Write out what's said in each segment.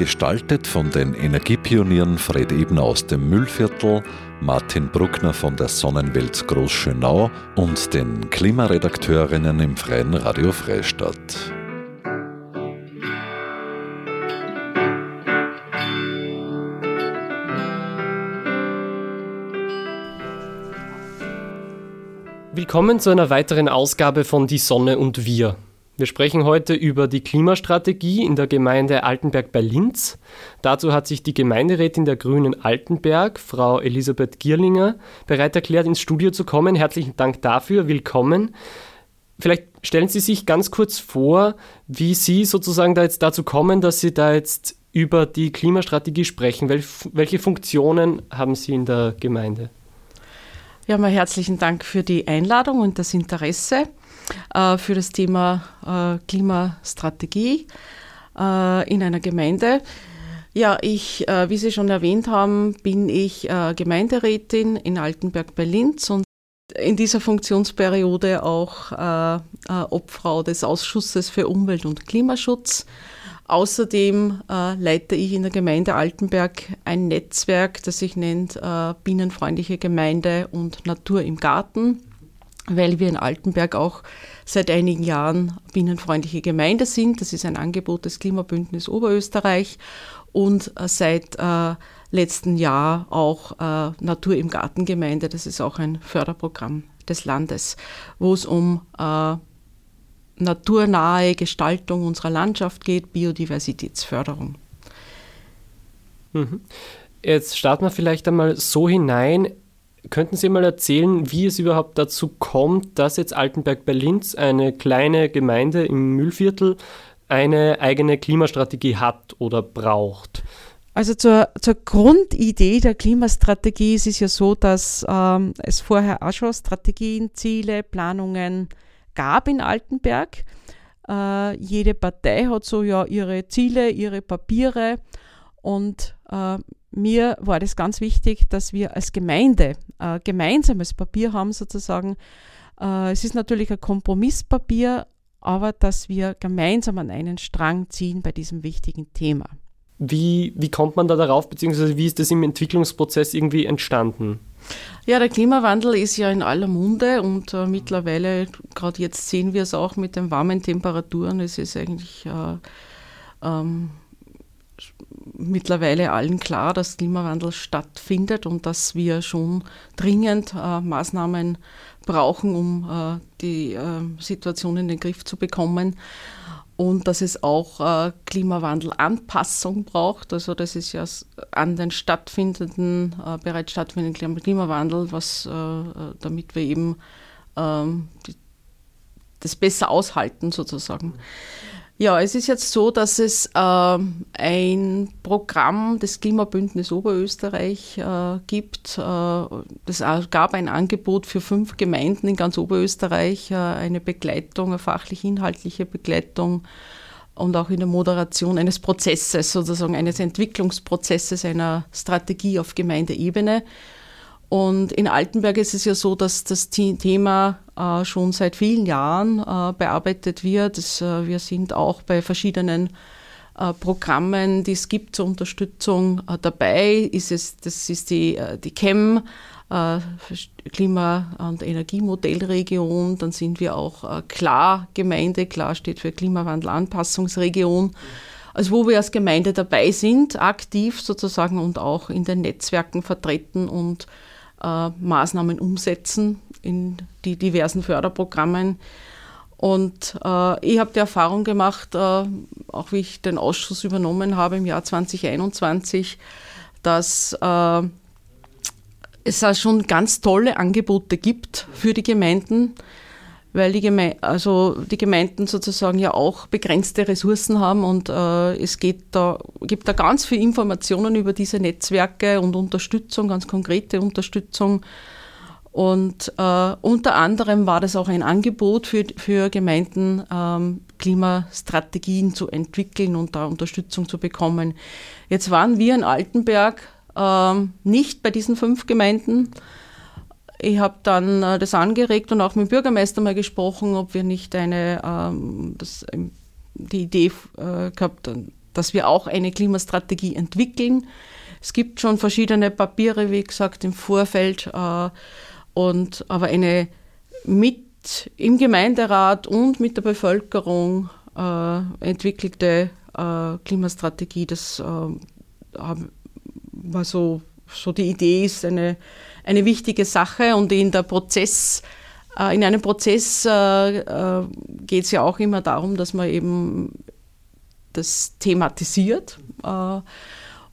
Gestaltet von den Energiepionieren Fred Ebner aus dem Müllviertel, Martin Bruckner von der Sonnenwelt Großschönau und den Klimaredakteurinnen im Freien Radio Freistadt. Willkommen zu einer weiteren Ausgabe von Die Sonne und wir. Wir sprechen heute über die Klimastrategie in der Gemeinde Altenberg bei Linz. Dazu hat sich die Gemeinderätin der Grünen Altenberg, Frau Elisabeth Gierlinger, bereit erklärt, ins Studio zu kommen. Herzlichen Dank dafür. Willkommen. Vielleicht stellen Sie sich ganz kurz vor, wie Sie sozusagen da jetzt dazu kommen, dass Sie da jetzt über die Klimastrategie sprechen. welche Funktionen haben Sie in der Gemeinde? Ja, mal herzlichen Dank für die Einladung und das Interesse äh, für das Thema äh, Klimastrategie äh, in einer Gemeinde. Ja, ich, äh, wie Sie schon erwähnt haben, bin ich äh, Gemeinderätin in Altenberg bei Linz und in dieser Funktionsperiode auch äh, Obfrau des Ausschusses für Umwelt und Klimaschutz. Außerdem äh, leite ich in der Gemeinde Altenberg ein Netzwerk, das sich nennt äh, Bienenfreundliche Gemeinde und Natur im Garten weil wir in Altenberg auch seit einigen Jahren bienenfreundliche Gemeinde sind. Das ist ein Angebot des Klimabündnis Oberösterreich und äh, seit äh, letzten Jahr auch äh, Natur im Garten Gemeinde. Das ist auch ein Förderprogramm des Landes, wo es um äh, naturnahe Gestaltung unserer Landschaft geht, Biodiversitätsförderung. Mhm. Jetzt starten wir vielleicht einmal so hinein. Könnten Sie mal erzählen, wie es überhaupt dazu kommt, dass jetzt Altenberg bei Linz, eine kleine Gemeinde im Müllviertel, eine eigene Klimastrategie hat oder braucht? Also zur, zur Grundidee der Klimastrategie ist es ja so, dass ähm, es vorher auch schon Strategien, Ziele, Planungen gab in Altenberg. Äh, jede Partei hat so ja ihre Ziele, ihre Papiere und äh, mir war das ganz wichtig, dass wir als Gemeinde äh, gemeinsames Papier haben sozusagen. Äh, es ist natürlich ein Kompromisspapier, aber dass wir gemeinsam an einen Strang ziehen bei diesem wichtigen Thema. Wie, wie kommt man da darauf, beziehungsweise wie ist das im Entwicklungsprozess irgendwie entstanden? Ja, der Klimawandel ist ja in aller Munde und äh, mittlerweile, gerade jetzt sehen wir es auch mit den warmen Temperaturen, es ist eigentlich äh, ähm, mittlerweile allen klar, dass Klimawandel stattfindet und dass wir schon dringend äh, Maßnahmen brauchen, um äh, die äh, Situation in den Griff zu bekommen. Und dass es auch äh, Klimawandelanpassung braucht. Also das ist ja an den stattfindenden, äh, bereits stattfindenden Klimawandel, was, äh, damit wir eben ähm, die, das besser aushalten sozusagen. Mhm. Ja, es ist jetzt so, dass es äh, ein Programm des Klimabündnis Oberösterreich äh, gibt. Äh, es gab ein Angebot für fünf Gemeinden in ganz Oberösterreich, äh, eine Begleitung, eine fachlich-inhaltliche Begleitung und auch in der Moderation eines Prozesses, sozusagen eines Entwicklungsprozesses einer Strategie auf Gemeindeebene. Und in Altenberg ist es ja so, dass das Thema äh, schon seit vielen Jahren äh, bearbeitet wird. Äh, wir sind auch bei verschiedenen Programmen, die es gibt zur Unterstützung dabei. Ist es, das ist die, die CHEM, Klima- und Energiemodellregion. Dann sind wir auch Klar Gemeinde. Klar steht für Klimawandelanpassungsregion. Also wo wir als Gemeinde dabei sind, aktiv sozusagen und auch in den Netzwerken vertreten und äh, Maßnahmen umsetzen in die diversen Förderprogrammen. Und äh, ich habe die Erfahrung gemacht, äh, auch wie ich den Ausschuss übernommen habe im Jahr 2021, dass äh, es da schon ganz tolle Angebote gibt für die Gemeinden weil die, Geme also die Gemeinden sozusagen ja auch begrenzte Ressourcen haben und äh, es geht da, gibt da ganz viele Informationen über diese Netzwerke und Unterstützung, ganz konkrete Unterstützung. Und äh, unter anderem war das auch ein Angebot für, für Gemeinden, ähm, Klimastrategien zu entwickeln und da Unterstützung zu bekommen. Jetzt waren wir in Altenberg ähm, nicht bei diesen fünf Gemeinden. Ich habe dann äh, das angeregt und auch mit dem Bürgermeister mal gesprochen, ob wir nicht eine, ähm, das, ähm, die Idee äh, gehabt, dass wir auch eine Klimastrategie entwickeln. Es gibt schon verschiedene Papiere, wie gesagt, im Vorfeld, äh, und, aber eine mit im Gemeinderat und mit der Bevölkerung äh, entwickelte äh, Klimastrategie, das äh, war so, so die Idee, ist eine, eine wichtige Sache und in der Prozess äh, in einem Prozess äh, äh, geht es ja auch immer darum, dass man eben das thematisiert äh,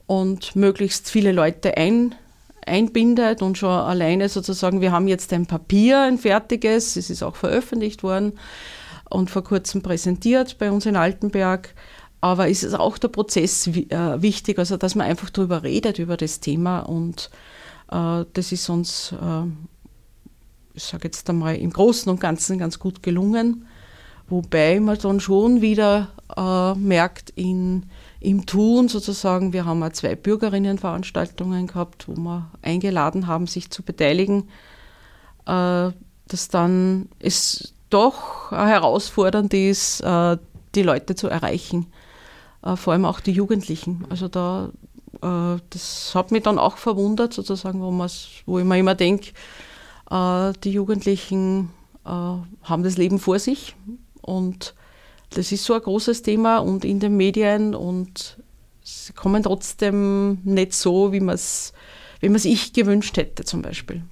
und möglichst viele Leute ein, einbindet und schon alleine sozusagen, wir haben jetzt ein Papier, ein fertiges, es ist auch veröffentlicht worden und vor kurzem präsentiert bei uns in Altenberg. Aber es ist auch der Prozess äh, wichtig, also dass man einfach darüber redet, über das Thema und äh, das ist uns, äh, ich sage jetzt einmal, im Großen und Ganzen ganz gut gelungen. Wobei man dann schon wieder äh, merkt in, im Tun sozusagen, wir haben auch zwei Bürgerinnenveranstaltungen gehabt, wo wir eingeladen haben, sich zu beteiligen, äh, dass dann es doch herausfordernd ist, äh, die Leute zu erreichen, äh, vor allem auch die Jugendlichen. Also da, äh, das hat mich dann auch verwundert sozusagen, wo, wo ich mir immer denke, äh, die Jugendlichen haben das Leben vor sich und das ist so ein großes Thema und in den Medien und sie kommen trotzdem nicht so, wie man es wie ich gewünscht hätte zum Beispiel.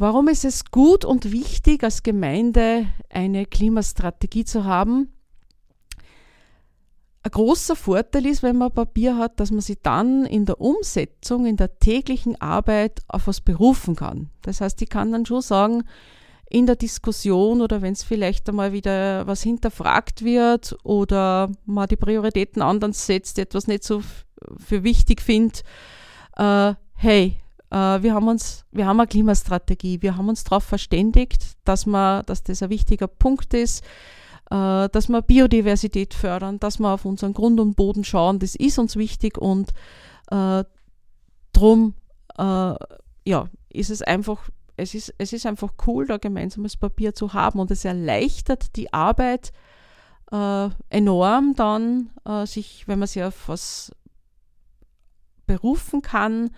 Warum ist es gut und wichtig, als Gemeinde eine Klimastrategie zu haben? Ein großer Vorteil ist, wenn man Papier hat, dass man sich dann in der Umsetzung, in der täglichen Arbeit auf was berufen kann. Das heißt, ich kann dann schon sagen, in der Diskussion oder wenn es vielleicht einmal wieder was hinterfragt wird oder man die Prioritäten anders setzt, etwas nicht so für wichtig findet, äh, hey, wir haben uns, wir haben eine Klimastrategie, wir haben uns darauf verständigt, dass, man, dass das ein wichtiger Punkt ist äh, dass wir Biodiversität fördern, dass wir auf unseren Grund und Boden schauen. Das ist uns wichtig und äh, drum äh, ja, ist es einfach, es ist, es ist einfach cool, da gemeinsames Papier zu haben und es erleichtert die Arbeit äh, enorm dann, äh, sich, wenn man sich auf was berufen kann, äh,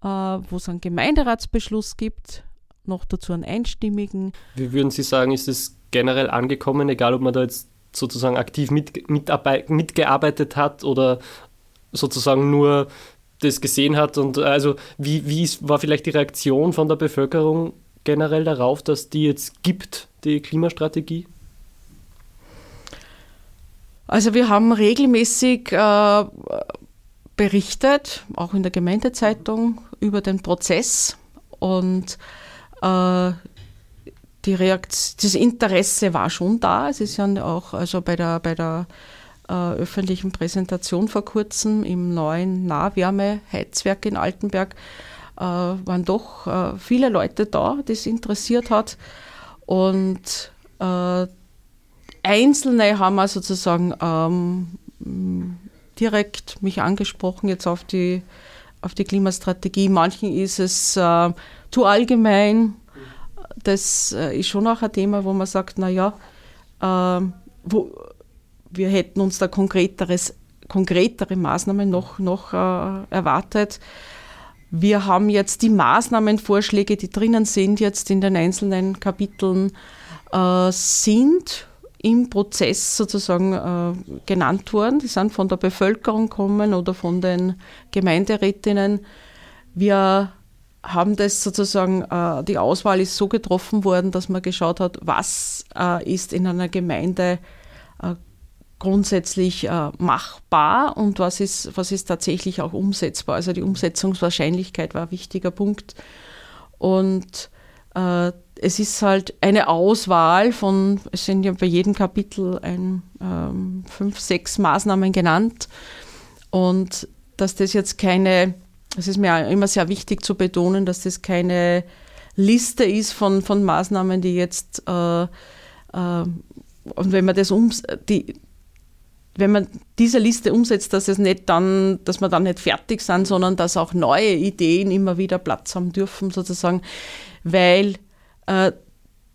wo es einen Gemeinderatsbeschluss gibt, noch dazu einen einstimmigen. Wie würden Sie sagen, ist es generell angekommen, egal ob man da jetzt sozusagen aktiv mit, mitgearbeitet hat oder sozusagen nur das gesehen hat und also wie, wie ist, war vielleicht die Reaktion von der Bevölkerung generell darauf, dass die jetzt gibt, die Klimastrategie? Also wir haben regelmäßig äh, berichtet, auch in der Gemeindezeitung, über den Prozess und äh, die Reaktion, das Interesse war schon da. Es ist ja auch also bei der, bei der äh, öffentlichen Präsentation vor kurzem im neuen Nahwärmeheizwerk in Altenberg äh, waren doch äh, viele Leute da, die es interessiert hat. Und äh, Einzelne haben wir sozusagen ähm, direkt mich angesprochen jetzt auf die, auf die Klimastrategie. Manchen ist es äh, zu allgemein. Das äh, ist schon auch ein Thema, wo man sagt, naja, äh, wo, wir hätten uns da konkreteres, konkretere Maßnahmen noch, noch äh, erwartet. Wir haben jetzt die Maßnahmenvorschläge, die drinnen sind, jetzt in den einzelnen Kapiteln, äh, sind im Prozess sozusagen äh, genannt worden. Die sind von der Bevölkerung kommen oder von den Gemeinderätinnen. Wir haben das sozusagen, äh, die Auswahl ist so getroffen worden, dass man geschaut hat, was äh, ist in einer Gemeinde äh, grundsätzlich äh, machbar und was ist, was ist tatsächlich auch umsetzbar. Also die Umsetzungswahrscheinlichkeit war ein wichtiger Punkt. Und äh, es ist halt eine Auswahl von, es sind ja bei jedem Kapitel ein, ähm, fünf, sechs Maßnahmen genannt. Und dass das jetzt keine, es ist mir immer sehr wichtig zu betonen, dass das keine Liste ist von, von Maßnahmen, die jetzt, äh, äh, und wenn man das um, die, wenn man diese Liste umsetzt, dass es nicht dann, dass wir dann nicht fertig sind, sondern dass auch neue Ideen immer wieder Platz haben dürfen, sozusagen, weil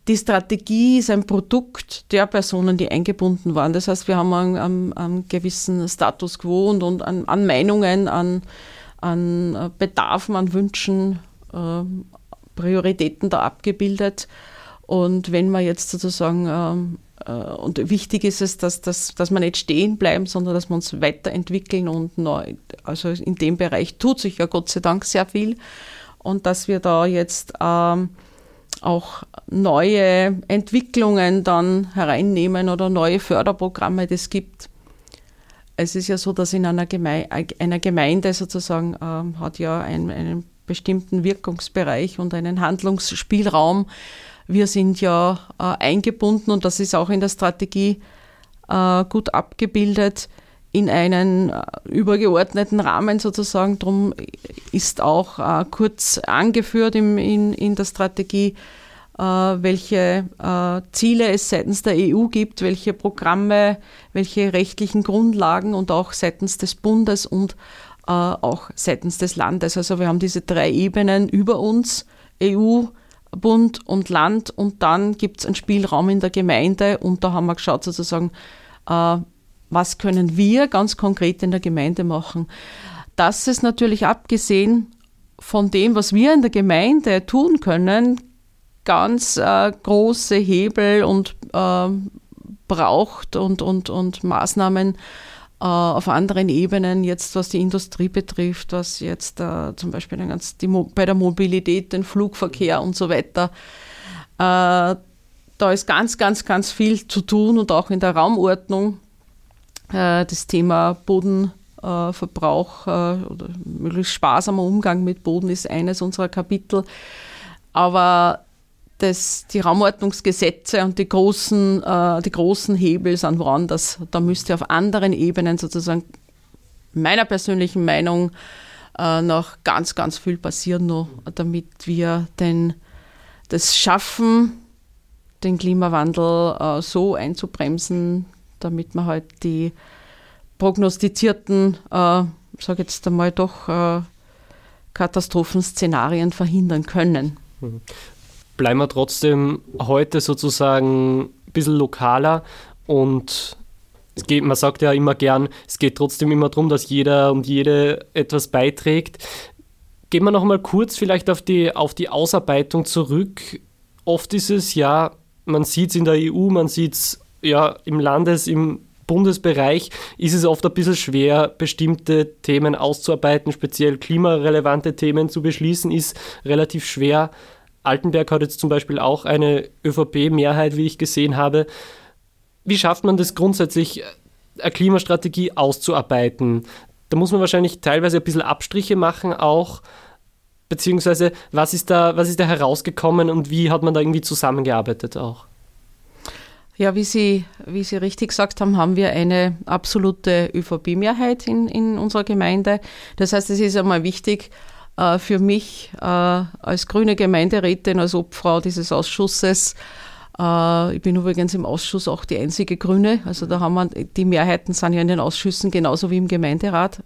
die Strategie ist ein Produkt der Personen, die eingebunden waren. Das heißt, wir haben einen, einen, gewissen Status quo und, und an, an, Meinungen, an, an Bedarfen, an Wünschen, äh, Prioritäten da abgebildet. Und wenn man jetzt sozusagen, ähm, äh, und wichtig ist es, dass, dass, dass wir nicht stehen bleiben, sondern dass wir uns weiterentwickeln und neu, also in dem Bereich tut sich ja Gott sei Dank sehr viel. Und dass wir da jetzt ähm, auch neue Entwicklungen dann hereinnehmen oder neue Förderprogramme, das gibt. Es ist ja so, dass in einer, Geme einer Gemeinde sozusagen ähm, hat ja ein, einen bestimmten Wirkungsbereich und einen Handlungsspielraum. Wir sind ja äh, eingebunden und das ist auch in der Strategie äh, gut abgebildet in einen äh, übergeordneten Rahmen sozusagen. Darum ist auch äh, kurz angeführt im, in, in der Strategie, äh, welche äh, Ziele es seitens der EU gibt, welche Programme, welche rechtlichen Grundlagen und auch seitens des Bundes und äh, auch seitens des Landes. Also wir haben diese drei Ebenen über uns, EU, Bund und Land und dann gibt es einen Spielraum in der Gemeinde und da haben wir geschaut sozusagen, äh, was können wir ganz konkret in der Gemeinde machen. Das ist natürlich abgesehen von dem, was wir in der Gemeinde tun können, ganz äh, große Hebel und äh, braucht und, und, und Maßnahmen äh, auf anderen Ebenen, jetzt was die Industrie betrifft, was jetzt äh, zum Beispiel ganz die bei der Mobilität, den Flugverkehr und so weiter. Äh, da ist ganz, ganz, ganz viel zu tun und auch in der Raumordnung das Thema Bodenverbrauch äh, oder möglichst sparsamer Umgang mit Boden ist eines unserer Kapitel. Aber das, die Raumordnungsgesetze und die großen, äh, die großen Hebel sind woanders. Da müsste auf anderen Ebenen sozusagen meiner persönlichen Meinung äh, noch ganz, ganz viel passieren, noch, damit wir den, das schaffen, den Klimawandel äh, so einzubremsen, damit man halt die prognostizierten, äh, sage jetzt einmal doch, äh, Katastrophenszenarien verhindern können. Mhm. Bleiben wir trotzdem heute sozusagen ein bisschen lokaler und es geht, man sagt ja immer gern, es geht trotzdem immer darum, dass jeder und jede etwas beiträgt. Gehen wir noch mal kurz vielleicht auf die, auf die Ausarbeitung zurück. Oft ist es ja, man sieht es in der EU, man sieht es ja, im Landes-, im Bundesbereich ist es oft ein bisschen schwer, bestimmte Themen auszuarbeiten, speziell klimarelevante Themen zu beschließen, ist relativ schwer. Altenberg hat jetzt zum Beispiel auch eine ÖVP-Mehrheit, wie ich gesehen habe. Wie schafft man das grundsätzlich, eine Klimastrategie auszuarbeiten? Da muss man wahrscheinlich teilweise ein bisschen Abstriche machen auch. Beziehungsweise, was ist da, was ist da herausgekommen und wie hat man da irgendwie zusammengearbeitet auch? Ja, wie Sie, wie Sie richtig gesagt haben, haben wir eine absolute ÖVP-Mehrheit in, in unserer Gemeinde. Das heißt, es ist einmal wichtig äh, für mich äh, als grüne Gemeinderätin, als Obfrau dieses Ausschusses, äh, ich bin übrigens im Ausschuss auch die einzige Grüne, also da haben wir, die Mehrheiten sind ja in den Ausschüssen genauso wie im Gemeinderat.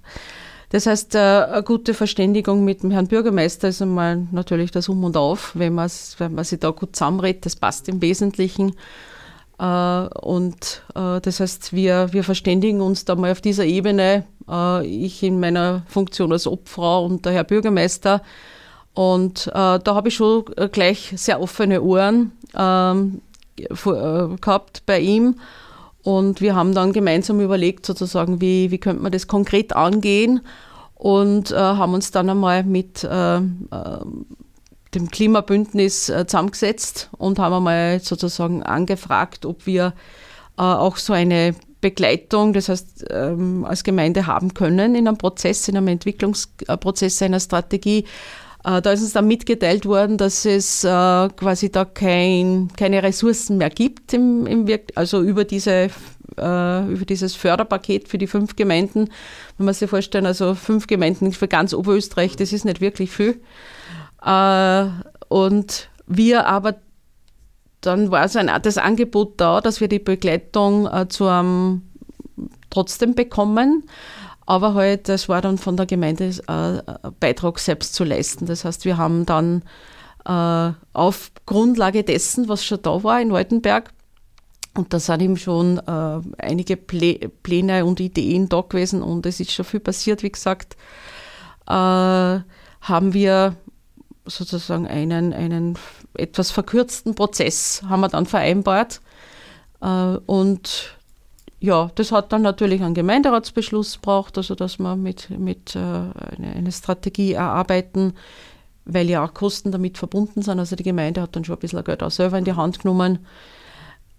Das heißt, äh, eine gute Verständigung mit dem Herrn Bürgermeister ist einmal natürlich das Um und Auf, wenn, wenn man sich da gut zusammenredet, das passt im Wesentlichen. Äh, und äh, das heißt, wir, wir verständigen uns da mal auf dieser Ebene, äh, ich in meiner Funktion als Obfrau und der Herr Bürgermeister. Und da habe ich schon gleich sehr offene Ohren ähm, gehabt bei ihm. Und wir haben dann gemeinsam überlegt, sozusagen, wie, wie könnte man das konkret angehen und äh, haben uns dann einmal mit äh, dem Klimabündnis äh, zusammengesetzt und haben einmal sozusagen angefragt, ob wir äh, auch so eine Begleitung, das heißt ähm, als Gemeinde haben können in einem Prozess, in einem Entwicklungsprozess einer Strategie, Äh, da ist uns dann mitgeteilt worden, dass es quasi da kein, keine Ressourcen mehr gibt im, im Wirk also über diese über dieses Förderpaket für die fünf Gemeinden. Wenn man sich vorstellen, also fünf Gemeinden für ganz Oberösterreich, das ist nicht wirklich viel. Äh, und wir aber dann war so ein das Angebot da, dass wir die Begleitung äh, zu einem trotzdem bekommen. Aber halt, das war dann von der Gemeinde äh, Beitrag selbst zu leisten. Das heißt, wir haben dann äh, auf Grundlage dessen, was schon da war in Waltenberg, und da sind eben schon äh, einige Plä Pläne und Ideen da gewesen und es ist schon viel passiert, wie gesagt, äh, haben wir sozusagen einen, einen etwas verkürzten Prozess haben wir dann vereinbart. Äh, und ja, das hat dann natürlich einen Gemeinderatsbeschluss braucht, also dass wir mit, mit äh, eine Strategie erarbeiten, weil ja auch Kosten damit verbunden sind. Also die Gemeinde hat dann schon ein bisschen Geld auch selber in die Hand genommen.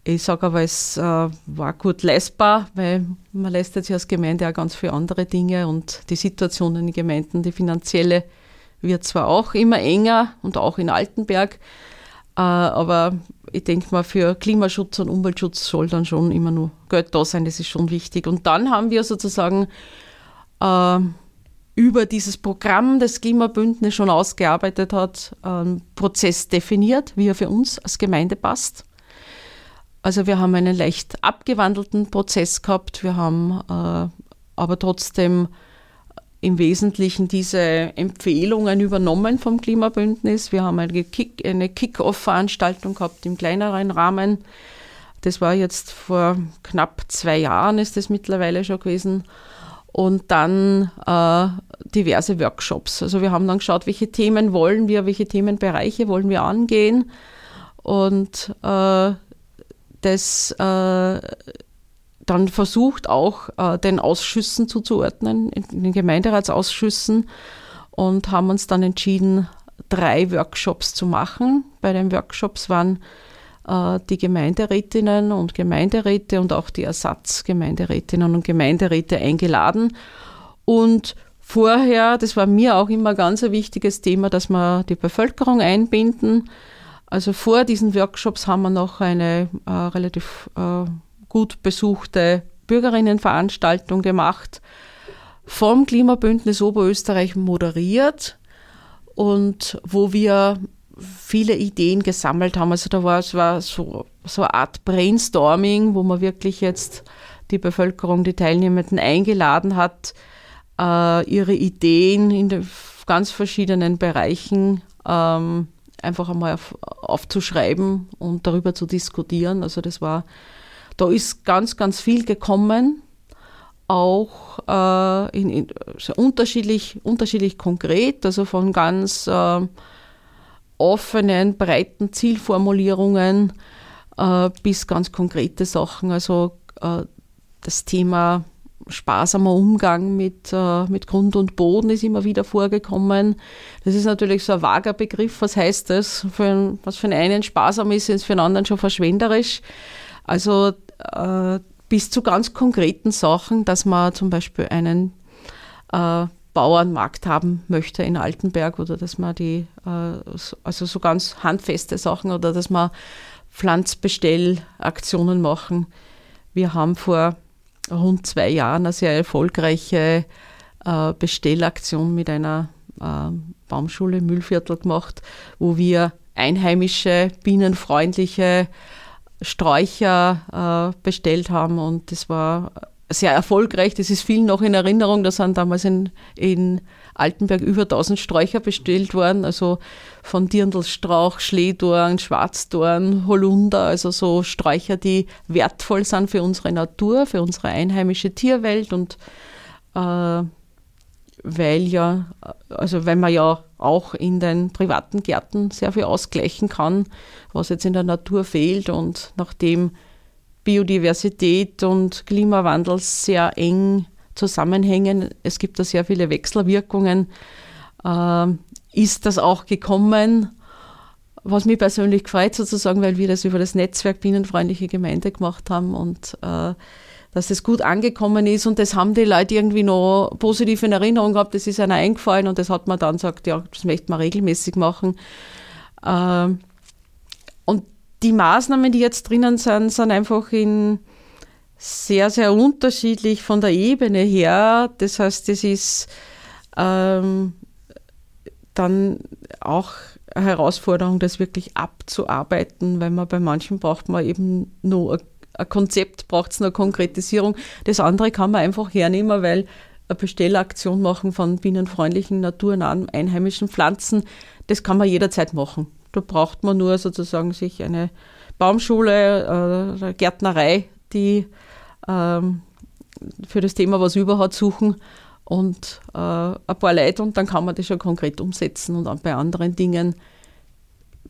Ich sage aber, es äh, war gut leistbar, weil man leistet sich als Gemeinde auch ganz viele andere Dinge und die Situation in den Gemeinden, die finanzielle, wird zwar auch immer enger und auch in Altenberg, äh, aber ich denke mal, für Klimaschutz und Umweltschutz soll dann schon immer nur Geld da sein, das ist schon wichtig. Und dann haben wir sozusagen äh, über dieses Programm das Klimabündnis schon ausgearbeitet hat, einen Prozess definiert, wie er für uns als Gemeinde passt. Also wir haben einen leicht abgewandelten Prozess gehabt, wir haben äh, aber trotzdem im Wesentlichen diese Empfehlungen übernommen vom Klimabündnis. Wir haben eine, Kick, eine Kick-Off-Veranstaltung gehabt im kleineren Rahmen. Das war jetzt vor knapp zwei Jahren, ist das mittlerweile schon gewesen. Und dann äh, diverse Workshops. Also wir haben dann geschaut, welche Themen wollen wir, welche Themenbereiche wollen wir angehen. Und äh, das äh, dann versucht auch äh, den Ausschüssen zuzuordnen, in den Gemeinderatsausschüssen und haben uns dann entschieden, drei Workshops zu machen. Bei den Workshops waren äh, die Gemeinderätinnen und Gemeinderäte und auch die Ersatzgemeinderätinnen und Gemeinderäte eingeladen. Und vorher, das war mir auch immer ganz ein wichtiges Thema, dass wir die Bevölkerung einbinden. Also vor diesen Workshops haben wir noch eine äh, relativ äh, gut besuchte Bürgerinnenveranstaltung gemacht, vom Klimabündnis Oberösterreich moderiert und wo wir viele Ideen gesammelt haben. Also da war es war so, so eine Art Brainstorming, wo man wirklich jetzt die Bevölkerung, die Teilnehmenden eingeladen hat, äh, ihre Ideen in den ganz verschiedenen Bereichen ähm, einfach einmal auf, aufzuschreiben und darüber zu diskutieren. Also das war da ist ganz, ganz viel gekommen, auch äh, in, in, unterschiedlich, unterschiedlich konkret, also von ganz äh, offenen, breiten Zielformulierungen äh, bis ganz konkrete Sachen. Also äh, das Thema sparsamer Umgang mit, äh, mit Grund und Boden ist immer wieder vorgekommen. Das ist natürlich so ein vager Begriff. Was heißt das? Für, was für einen sparsam ist, ist für einen anderen schon verschwenderisch. Also äh, bis zu ganz konkreten Sachen, dass man zum Beispiel einen äh, Bauernmarkt haben möchte in Altenberg oder dass man die, äh, also so ganz handfeste Sachen oder dass man Pflanzbestellaktionen machen. Wir haben vor rund zwei Jahren eine sehr erfolgreiche äh, Bestellaktion mit einer äh, Baumschule Müllviertel gemacht, wo wir einheimische, bienenfreundliche Sträucher äh, bestellt haben und das war sehr erfolgreich. Das ist vielen noch in Erinnerung. Da sind damals in, in Altenberg über 1000 Sträucher bestellt worden, also von Dirndlstrauch, Schlehdorn, Schwarzdorn, Holunder, also so Sträucher, die wertvoll sind für unsere Natur, für unsere einheimische Tierwelt und äh, weil ja, also weil man ja auch in den privaten Gärten sehr viel ausgleichen kann, was jetzt in der Natur fehlt und nachdem Biodiversität und Klimawandel sehr eng zusammenhängen, es gibt da sehr viele Wechselwirkungen, äh, ist das auch gekommen, was mich persönlich freut sozusagen, weil wir das über das Netzwerk Bienenfreundliche Gemeinde gemacht haben und äh, dass das gut angekommen ist und das haben die Leute irgendwie noch positiv in Erinnerung gehabt. Das ist einer eingefallen und das hat man dann gesagt, ja, das möchte man regelmäßig machen. Ähm, und die Maßnahmen, die jetzt drinnen sind, sind einfach in sehr, sehr unterschiedlich von der Ebene her. Das heißt, das ist ähm, dann auch eine Herausforderung, das wirklich abzuarbeiten, weil man bei manchen braucht man eben nur ein Konzept, braucht es eine Konkretisierung. Das andere kann man einfach hernehmen, weil eine Bestellaktion machen von bienenfreundlichen, naturnahen, einheimischen Pflanzen, das kann man jederzeit machen. Da braucht man nur sozusagen sich eine Baumschule, äh, Gärtnerei, die ähm, für das Thema was über hat, suchen und äh, ein paar Leute und dann kann man das schon konkret umsetzen. Und bei anderen Dingen,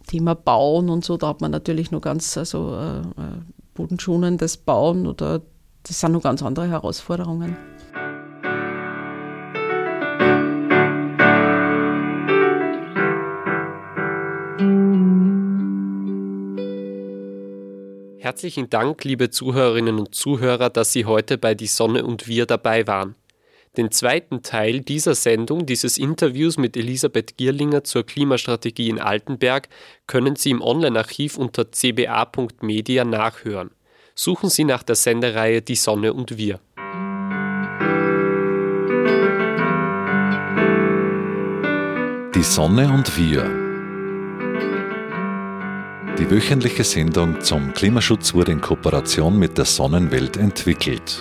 Thema Bauen und so, da hat man natürlich noch ganz also, äh, äh bodenschonendes Bauen oder das sind noch ganz andere Herausforderungen. Herzlichen Dank, liebe Zuhörerinnen und Zuhörer, dass Sie heute bei Die Sonne und wir dabei waren. Den zweiten Teil dieser Sendung, dieses Interviews mit Elisabeth Gierlinger zur Klimastrategie in Altenberg, können Sie im Online-Archiv unter cba.media nachhören. Suchen Sie nach der Sendereihe Die Sonne und wir. Die Sonne und wir die wöchentliche Sendung zum Klimaschutz wurde in Kooperation mit der Sonnenwelt entwickelt.